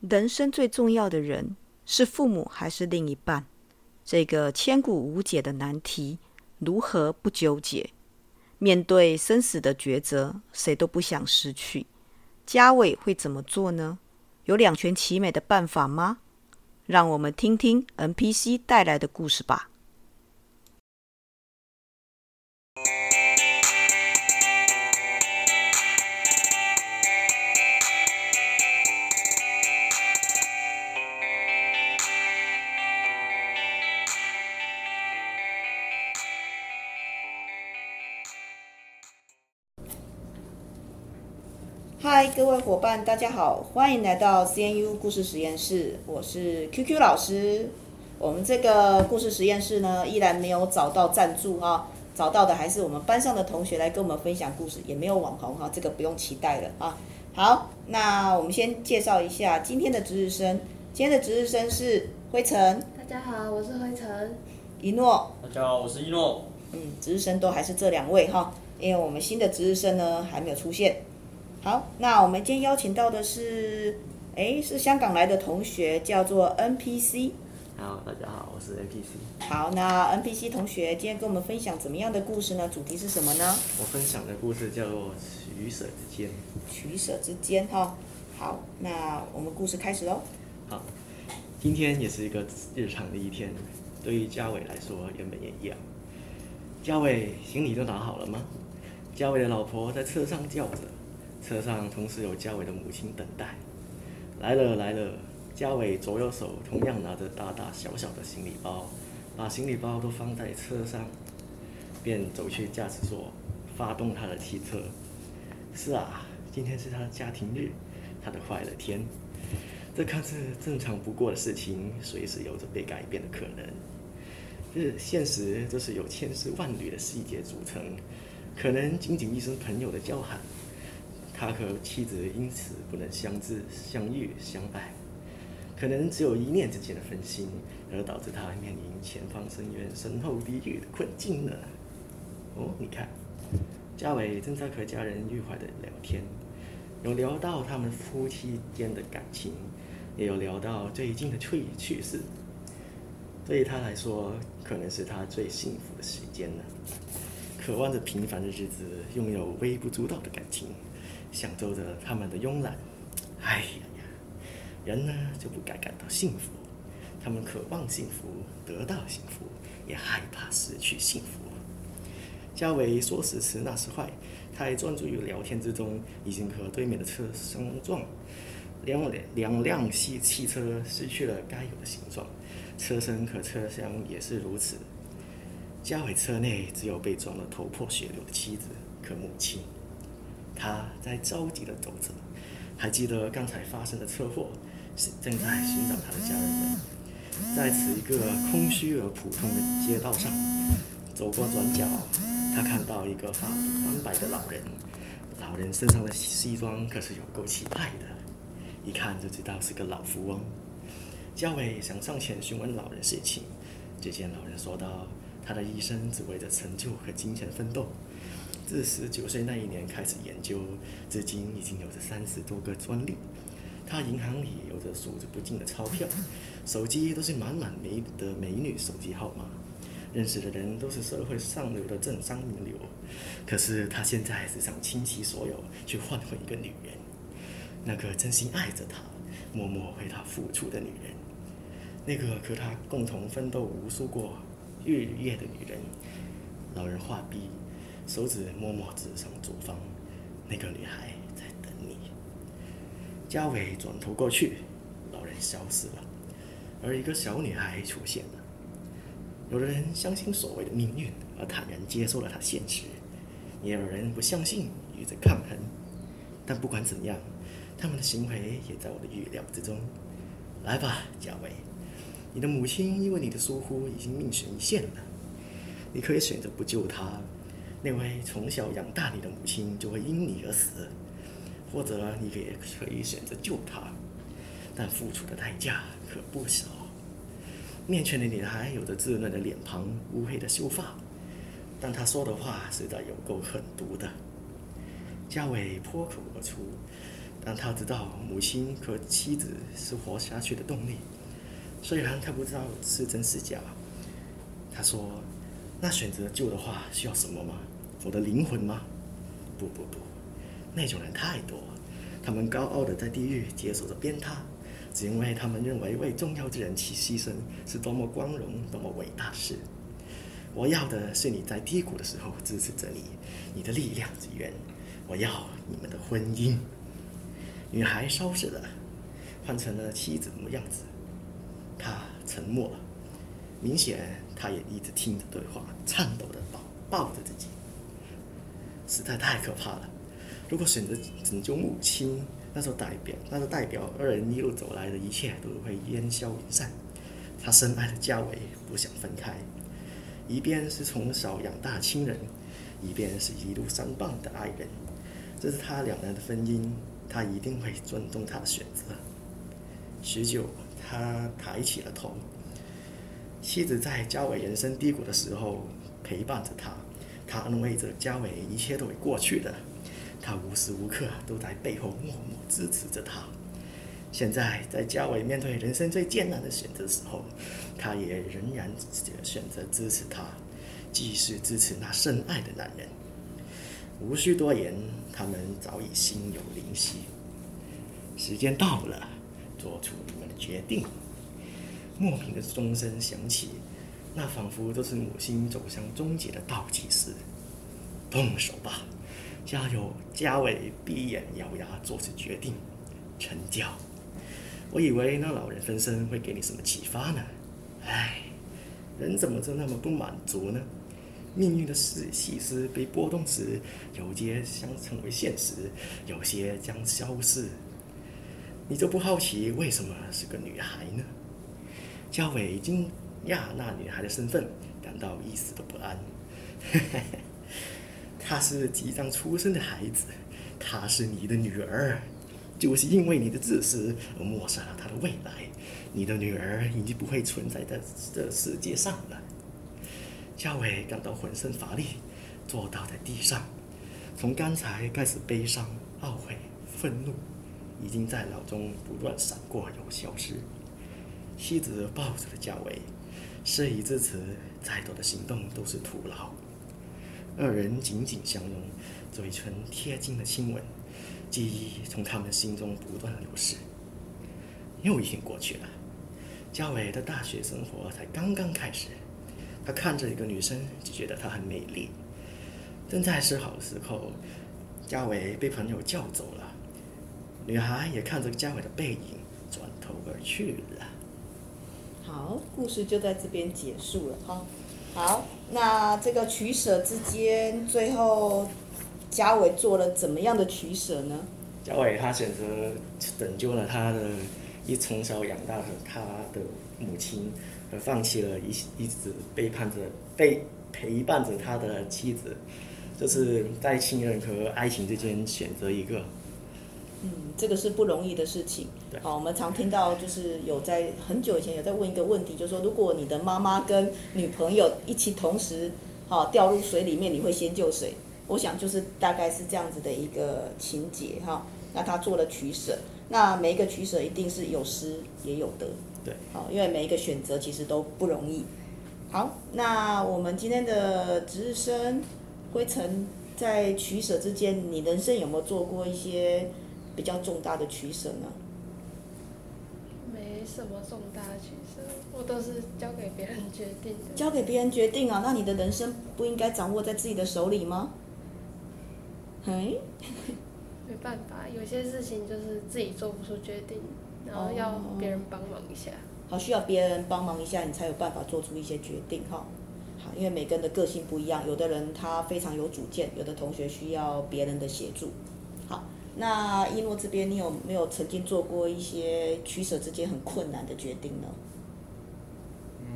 人生最重要的人是父母还是另一半？这个千古无解的难题，如何不纠结？面对生死的抉择，谁都不想失去。家伟会怎么做呢？有两全其美的办法吗？让我们听听 NPC 带来的故事吧。嗨，各位伙伴，大家好，欢迎来到 CNU 故事实验室。我是 QQ 老师。我们这个故事实验室呢，依然没有找到赞助哈，找到的还是我们班上的同学来跟我们分享故事，也没有网红哈，这个不用期待了啊。好，那我们先介绍一下今天的值日生。今天的值日生是灰尘。大家好，我是灰尘。一诺。大家好，我是一诺。嗯，值日生都还是这两位哈，因为我们新的值日生呢还没有出现。好，那我们今天邀请到的是，哎，是香港来的同学，叫做 NPC。好，大家好，我是 NPC。好，那 NPC 同学今天跟我们分享怎么样的故事呢？主题是什么呢？我分享的故事叫做取舍之间。取舍之间，哈。好，那我们故事开始喽。好，今天也是一个日常的一天，对于嘉伟来说，原本也一样。嘉伟，行李都拿好了吗？嘉伟的老婆在车上叫着。车上同时有家伟的母亲等待，来了来了。家伟左右手同样拿着大大小小的行李包，把行李包都放在车上，便走去驾驶座，发动他的汽车。是啊，今天是他的家庭日，他的快乐天。这看似正常不过的事情，随时有着被改变的可能。是现实，这是由千丝万缕的细节组成，可能仅仅一声朋友的叫喊。他和妻子因此不能相知、相遇、相爱，可能只有一念之间的分心，而导致他面临前方深渊、身后地狱的困境呢？哦，你看，家伟正在和家人愉快的聊天，有聊到他们夫妻间的感情，也有聊到最近的趣趣事。对于他来说，可能是他最幸福的时间了。渴望着平凡的日子，拥有微不足道的感情。享受着他们的慵懒，哎呀呀，人呢就不该感到幸福。他们渴望幸福，得到幸福，也害怕失去幸福。家伟说时迟那时快，他还专注于聊天之中，已经和对面的车相撞，两两辆汽汽车失去了该有的形状，车身和车厢也是如此。家伟车内只有被撞得头破血流的妻子和母亲。他在着急地走着，还记得刚才发生的车祸，是正在寻找他的家人们。在此一个空虚而普通的街道上，走过转角，他看到一个发发斑白的老人。老人身上的西装可是有够气派的，一看就知道是个老富翁。家伟想上前询问老人事情，只见老人说道：“他的一生只为着成就和金钱奋斗。”自十九岁那一年开始研究，至今已经有着三十多个专利。他银行里有着数之不尽的钞票，手机都是满满美的美女手机号码，认识的人都是社会上流的政商名流。可是他现在只想倾其所有去换回一个女人，那个真心爱着他、默默为他付出的女人，那个和他共同奋斗无数过日夜的女人。老人话毕。手指默默指向左方，那个女孩在等你。家伟转头过去，老人消失了，而一个小女孩出现了。有的人相信所谓的命运，而坦然接受了它现实；也有人不相信，与之抗衡。但不管怎样，他们的行为也在我的预料之中。来吧，家伟，你的母亲因为你的疏忽已经命悬一线了，你可以选择不救她。那位从小养大你的母亲就会因你而死，或者你也可以选择救她，但付出的代价可不小。面前的女孩有着稚嫩的脸庞、乌黑的秀发，但她说的话实在有够狠毒的。家伟脱口而出：“但他知道母亲和妻子是活下去的动力，虽然他不知道是真是假。他说：“那选择救的话需要什么吗？我的灵魂吗？不不不，那种人太多，他们高傲的在地狱接受着鞭挞，只因为他们认为为重要之人去牺牲是多么光荣、多么伟大事。我要的是你在低谷的时候支持着你，你的力量之源。我要你们的婚姻。”女孩收拾了，换成了妻子的样子。她沉默了，明显他也一直听着对话，颤抖的抱抱着自己。实在太可怕了！如果选择拯救母亲，那就代表那就代表二人一路走来的一切都会烟消云散。他深爱的家伟不想分开，一边是从小养大亲人，一边是一路相伴的爱人，这是他两人的婚姻。他一定会尊重他的选择。许久，他抬起了头。妻子在嘉伟人生低谷的时候陪伴着他，他安慰着嘉伟，一切都会过去的。他无时无刻都在背后默默支持着他。现在，在嘉伟面对人生最艰难的选择时候，他也仍然选择支持他，继续支持那深爱的男人。无需多言，他们早已心有灵犀。时间到了，做出你们的决定。莫名的钟声响起，那仿佛都是母亲走向终结的倒计时。动手吧，加油！家纬闭眼咬牙做出决定。成交。我以为那老人分身会给你什么启发呢？唉，人怎么就那么不满足呢？命运的细丝被拨动时，有些将成为现实，有些将消逝。你就不好奇为什么是个女孩呢？家纬惊讶那女孩的身份，感到一丝的不安。她是即将出生的孩子，她是你的女儿，就是因为你的自私而抹杀了她的未来。你的女儿已经不会存在在这世界上了。家纬感到浑身乏力，坐倒在地上。从刚才开始，悲伤、懊悔、愤怒，已经在脑中不断闪过又消失。妻子抱着了家纬，事已至此，再多的行动都是徒劳。二人紧紧相拥，嘴唇贴近了亲吻，记忆从他们心中不断流逝。又一天过去了，嘉伟的大学生活才刚刚开始。他看着一个女生，就觉得她很美丽。正在思考的时候，嘉伟被朋友叫走了。女孩也看着嘉伟的背影，转头而去了。好，故事就在这边结束了哈。好，那这个取舍之间，最后家纬做了怎么样的取舍呢？家纬他选择拯救了他的一从小养大的他的母亲。而放弃了一一直背叛着、被陪伴着他的妻子，就是在亲人和爱情之间选择一个。嗯，这个是不容易的事情。对。好，我们常听到就是有在很久以前有在问一个问题，就是说如果你的妈妈跟女朋友一起同时好掉入水里面，你会先救谁？我想就是大概是这样子的一个情节哈。那他做了取舍，那每一个取舍一定是有失也有得。对，好，因为每一个选择其实都不容易。好，那我们今天的值日生灰尘在取舍之间，你人生有没有做过一些比较重大的取舍呢？没什么重大的取舍，我都是交给别人决定的。交给别人决定啊？那你的人生不应该掌握在自己的手里吗？哎，没办法，有些事情就是自己做不出决定。然后要别人帮忙一下，好，需要别人帮忙一下，你才有办法做出一些决定哈。好，因为每个人的个性不一样，有的人他非常有主见，有的同学需要别人的协助。好，那一诺这边，你有没有曾经做过一些取舍之间很困难的决定呢？嗯，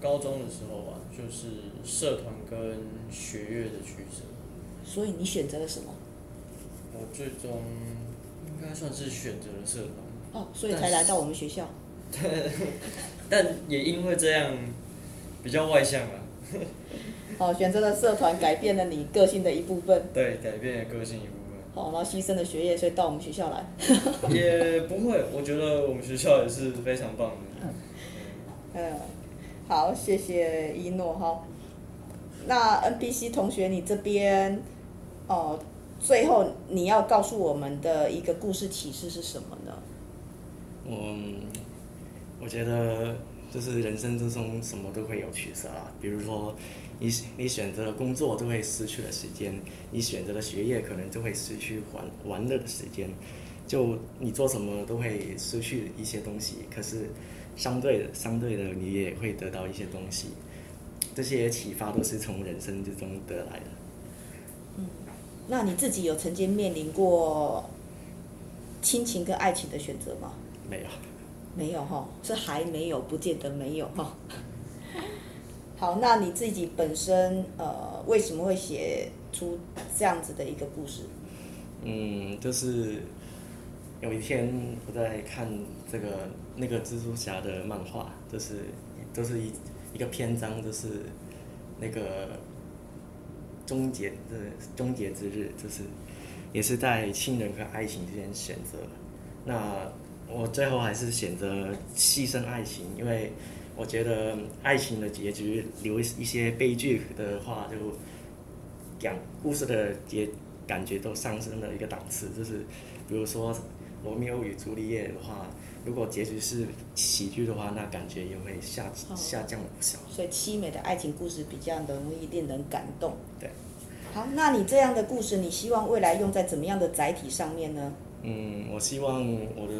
高中的时候吧，就是社团跟学业的取舍。所以你选择了什么？我最终应该算是选择了社团。哦，所以才来到我们学校。但也因为这样，比较外向了。哦，选择了社团，改变了你个性的一部分。对，改变了个性一部分。哦，然后牺牲了学业，所以到我们学校来。也不会，我觉得我们学校也是非常棒的。嗯，好，谢谢一诺哈。那 NPC 同学，你这边哦，最后你要告诉我们的一个故事启示是什么呢？我，我觉得就是人生之中什么都会有取舍啊，比如说。你你选择了工作，就会失去了时间；你选择了学业，可能就会失去玩玩乐的时间。就你做什么都会失去一些东西，可是相对的，相对的，你也会得到一些东西。这些启发都是从人生之中得来的。嗯，那你自己有曾经面临过亲情跟爱情的选择吗？没有。没有哈，是还没有，不见得没有哈。好，那你自己本身呃，为什么会写出这样子的一个故事？嗯，就是有一天我在看这个那个蜘蛛侠的漫画，就是都、就是一一个篇章，就是那个终结的终结之日，就是也是在亲人和爱情之间选择。那我最后还是选择牺牲爱情，因为。我觉得爱情的结局留一些悲剧的话，就讲故事的结感觉都上升了一个档次。就是比如说罗密欧与朱丽叶的话，如果结局是喜剧的话，那感觉也会下下降了不少。所以凄美的爱情故事比较容易令人感动。对。好，那你这样的故事，你希望未来用在怎么样的载体上面呢？嗯，我希望我的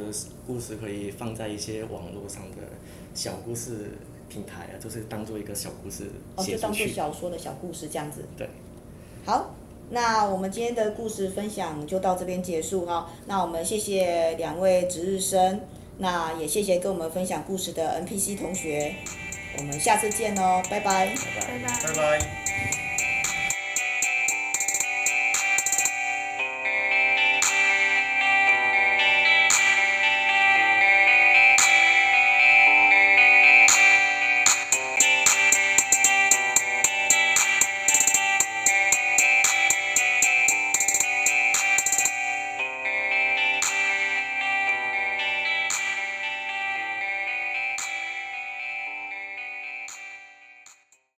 故事可以放在一些网络上的。小故事平台啊，就是当做一个小故事。哦，就当做小说的小故事这样子。对。好，那我们今天的故事分享就到这边结束哈。那我们谢谢两位值日生，那也谢谢跟我们分享故事的 NPC 同学。我们下次见哦，拜拜。拜拜。拜拜。拜拜。